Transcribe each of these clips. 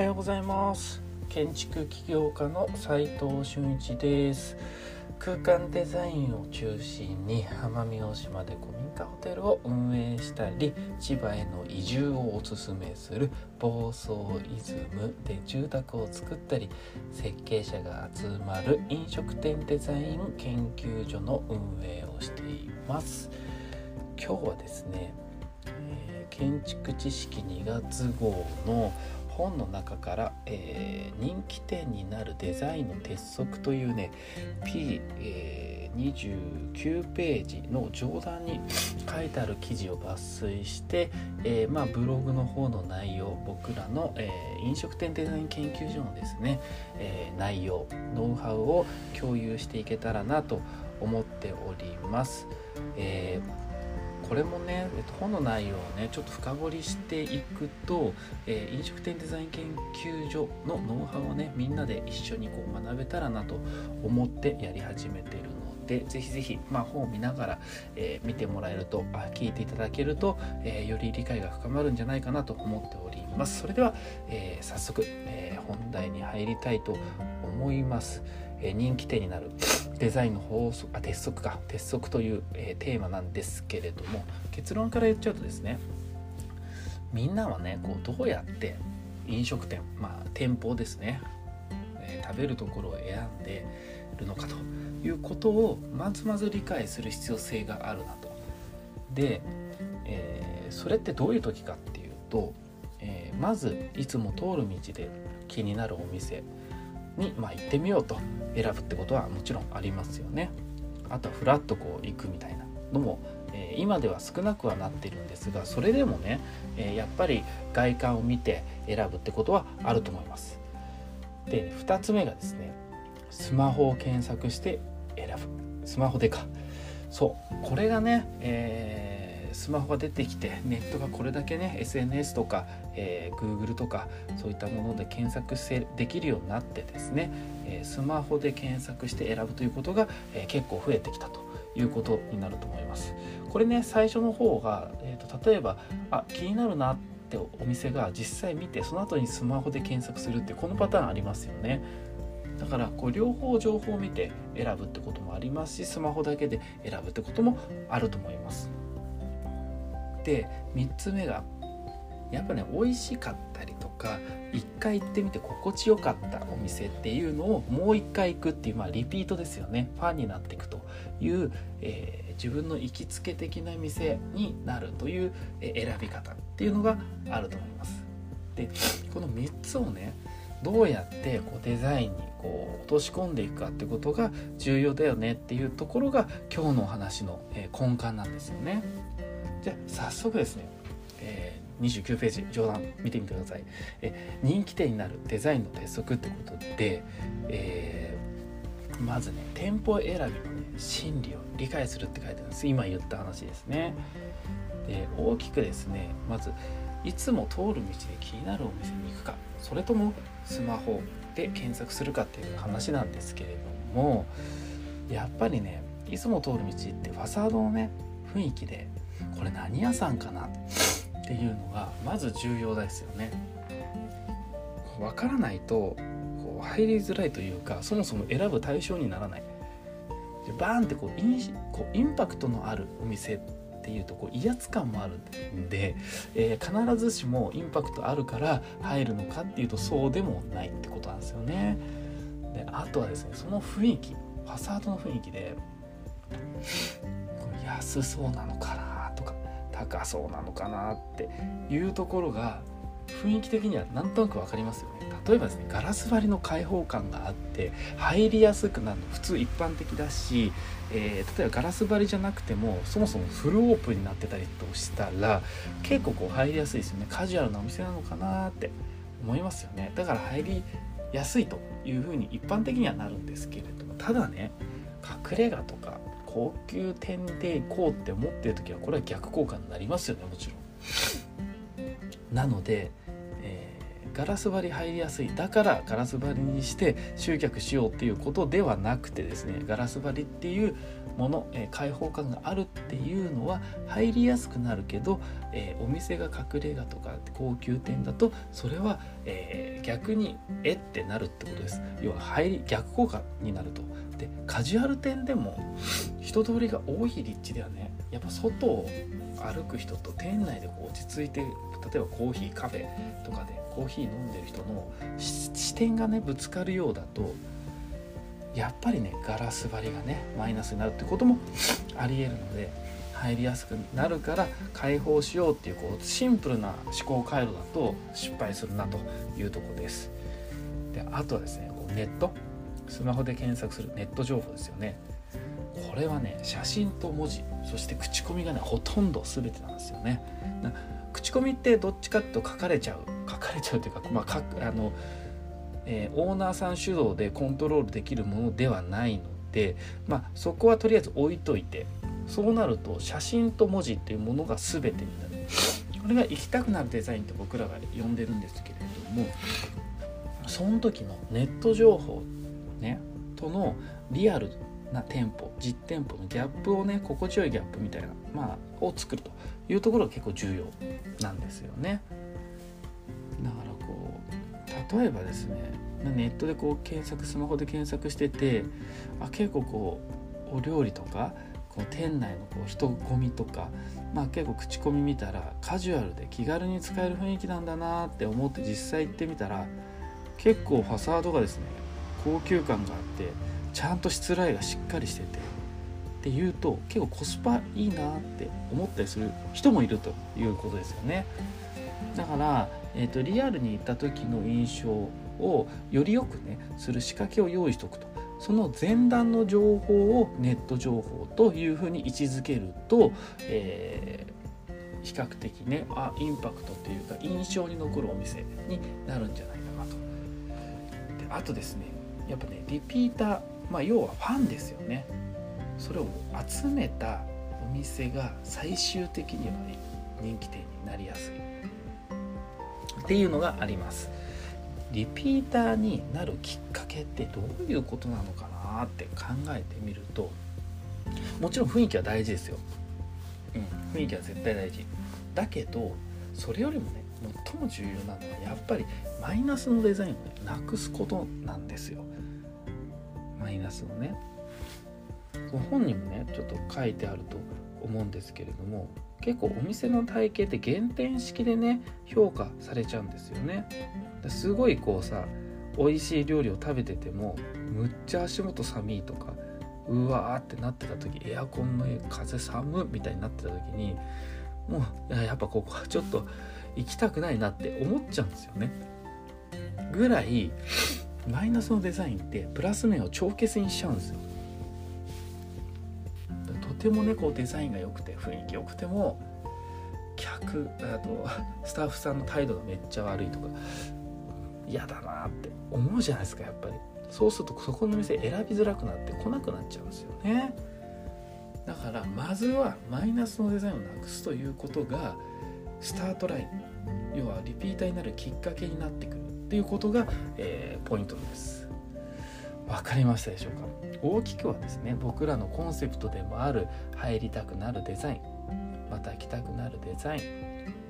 はようございます建築起業家の斉藤俊一です空間デザインを中心に奄美大島で古民家ホテルを運営したり千葉への移住をおすすめする房総イズムで住宅を作ったり設計者が集まる飲食店デザイン研究所の運営をしています。今日はですね、えー、建築知識2月号の本の中から、えー、人気店になるデザインの鉄則というね P、えー、29ページの上段に書いてある記事を抜粋して、えー、まあ、ブログの方の内容僕らの、え飲食店デザイン研究所のですね、え内容ノウハウを共有していけたらなと思っております。えーこれもね、えっと、本の内容をねちょっと深掘りしていくと、えー、飲食店デザイン研究所のノウハウをねみんなで一緒にこう学べたらなと思ってやり始めてるのでぜひぜひ、まあ、本を見ながら、えー、見てもらえるとあ聞いていただけると、えー、より理解が深まるんじゃないかなと思っておりますそれでは、え早速、え本題に入りたいと思います。え人気店になるデザインの法則あ鉄則か鉄則という、え、テーマなんですけれども結論から言っちゃうとですねみんなはねこうどうやって飲食店まあ店舗ですね、え、食べるところを選んでるのかということをまずまず理解する必要性があるなと。で、え、それってどういう時かっていうと、えー、まずいつも通る道で気になるお店に、まあ、行ってみようと選ぶってことはもちろんありますよね。あとはフラッとこう行くみたいなのも、えー、今では少なくはなってるんですがそれでもね、えー、やっぱり外観を見て選ぶってことはあると思います。で2つ目がですねスマホを検索して選ぶスマホでかそうこれがね、えースマホが出てきてネットがこれだけね SNS とか、えー、Google とかそういったもので検索せできるようになってですね、えー、スマホで検索して選ぶということが、えー、結構増えてきたということになると思います。これね最初の方が、えーと、例えばあ気になるなってお店が実際見てその後にスマホで検索するってこのパターンありますよね。だからこう両方情報を見て選ぶってこともありますしスマホだけで選ぶってこともあると思います。で3つ目がやっぱね美味しかったりとか1回行ってみて心地よかったお店っていうのをもう1回行くっていうまあリピートですよねファンになっていくという、えー、自分の行きつけ的な店になるという、え選び方っていうのがあると思います。でこの3つをねどうやってこうデザインにこう落とし込んでいくかってことが重要だよねっていうところが今日のお話の根幹なんですよね。じゃあ早速ですね、えー、29ページ上段見てみてください、えー、人気店になるデザインの鉄則ってことで、えー、まずね店舗選びのね心理を理解するって書いてあるんです。今言った話ですね。で大きくですねまずいつも通る道で気になるお店に行くか。それともスマホで検索するかっていう話なんですけれどもやっぱりねいつも通る道ってファサードのね雰囲気でこれ何屋さんかな？っていうのがまず重要ですよね。わからないとこう入りづらいというかそもそも選ぶ対象にならない。でバーンってこうインこうインパクトのあるお店っていうとこう威圧感もあるんで、えー、必ずしもインパクトあるから入るのかっていうとそうでもないってことなんですよね。であとはですねその雰囲気ファサードの雰囲気で安そうなのか高そうなのかなっていうところが雰囲気的にはなんとなく分かりますよね。例えばですねガラス張りの開放感があって入りやすくなるの普通一般的だし、えー、例えばガラス張りじゃなくてもそもそもフルオープンになってたりとしたら結構こう入りやすいですよね。カジュアルなお店なのかなって思いますよね。だから入りやすいというふうに一般的にはなるんですけれどもただね隠れ家とか高級店で行こうって思ってる時はこれは逆効果になりますよねもちろん。なので、ガラス張り入りやすい。だからガラス張りにして集客しようっていうことではなくてですねガラス張りっていうもの、えー、開放感があるっていうのは入りやすくなるけど、えー、お店が隠れ家とか高級店だとそれは、えー、逆にえってなるってことです。要は入り逆効果になると。でカジュアル店でも人通りが多い立地ではね。やっぱ外を歩く人と店内でこう落ち着いて例えばコーヒーカフェとかでコーヒー飲んでる人の視点がねぶつかるようだとやっぱりねガラス張りがねマイナスになるってこともありえるので入りやすくなるから解放しようっていうこうシンプルな思考回路だと失敗するなというとこです。であとはですねこうネットスマホで検索するネット情報ですよね。これはね写真と文字そして口コミがねほとんど全てなんですよね。口コミってどっちかっていうと書かれちゃう書かれちゃうというか、まあ、かあのえー、オーナーさん主導でコントロールできるものではないので、まあ、そこはとりあえず置いといてそうなると写真と文字っていうものが全てになるこれが行きたくなるデザインって僕らが呼んでるんですけれどもその時のネット情報、ね、とのリアルな店舗実店舗のギャップをね心地よいギャップみたいな、まあ、を作るというところが結構重要なんですよね。だからこう例えばですねネットでこう検索スマホで検索しててあ結構こうお料理とかこう店内のこう人混みとか、まあ、結構口コミ見たらカジュアルで気軽に使える雰囲気なんだなって思って実際行ってみたら結構ファサードがですね高級感があってちゃんとしつらいがしっかりしててっていうと結構コスパいいなって思ったりする人もいるということですよねだから、えーと、リアルに行った時の印象をよりよくねする仕掛けを用意しておくとその前段の情報をネット情報というふうに位置づけると、えー、比較的ねあインパクトというか印象に残るお店になるんじゃないかなと。であとですねやっぱねリピーターまあ要はファンですよね。それを集めたお店が最終的には、ね、人気店になりやすい。っていうのがあります。リピーターになるきっかけってどういうことなのかなって考えてみるともちろん雰囲気は大事ですよ、うん、雰囲気は絶対大事。だけどそれよりもね最も重要なのはやっぱりマイナスのデザインを、ね、なくすことなんですよ。マイナスのね。本にもねちょっと書いてあると思うんですけれども結構お店の体系って減点式でね評価されちゃうんですよね。すごいこうさ美味しい料理を食べててもむっちゃ足元寒いとかうわーってなってた時エアコンの風寒みたいになってた時にもうやっぱここはちょっと行きたくないなって思っちゃうんですよね。ぐらいマイナスのデザインってプラス面を帳消しにしちゃうんですよ。とてもねこうデザインが良くて雰囲気良くても客あとスタッフさんの態度がめっちゃ悪いとか嫌だなって思うじゃないですかやっぱり。そうするとそこの店選びづらくなって来なくなっちゃうんですよね。だからまずはマイナスのデザインをなくすということがスタートライン要はリピーターになるきっかけになってくる。っていうことが、えー、ポイントです。分かりましたでしょうか？大きくはですね僕らのコンセプトでもある入りたくなるデザインまた来たくなるデザイン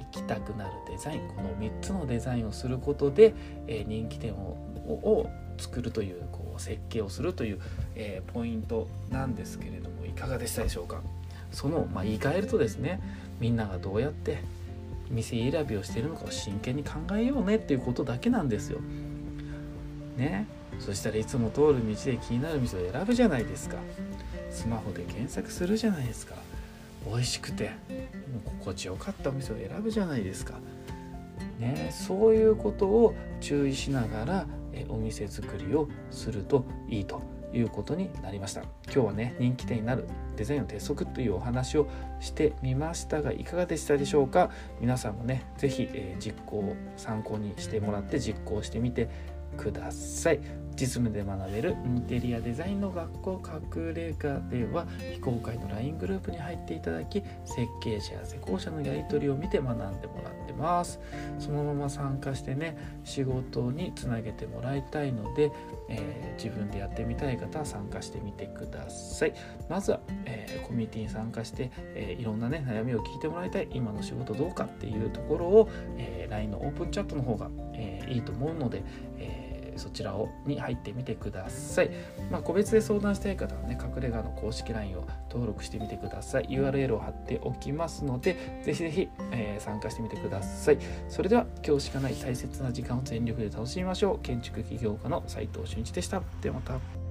行きたくなるデザインこの3つのデザインをすることで、えー、人気店をを作るというこう設計をするという、えー、ポイントなんですけれどもいかがでしたでしょうか？その、まあ、言い換えるとですねみんながどうやって店選びをしているのかを真剣に考えようねっていうことだけなんですよ。ねそしたらいつも通る道で気になる店を選ぶじゃないですか。スマホで検索するじゃないですか。美味しくてもう心地よかったお店を選ぶじゃないですか。ね、そういうことを注意しながらえお店作りをするといいということになりました。今日はね人気店になるデザインの鉄則というお話をしてみましたがいかがでしたでしょうか？皆さんもね是非、えー、実行参考にしてもらって実行してみてください。実務で学べるインテリアデザインの学校隠れ家では非公開の LINE グループに入っていただき設計者や施工者のやり取りを見て学んでもらってます。そのまま参加してね仕事につなげてもらいたいので、えー、自分でやってみたい方は参加してみてください。まずは、えー、コミュニティに参加して、えー、いろんなね悩みを聞いてもらいたい今の仕事どうかっていうところを、え LINE のオープンチャットの方が、えいいと思うので、そちらをに入ってみてください。まあ、個別で相談したい方はね、隠れ家の公式 LINE を登録してみてください。URL を貼っておきますので、ぜひぜひ、えー、参加してみてください。それでは、今日しかない大切な時間を全力で楽しみましょう。建築起業家の斉藤俊一でした。ではまた。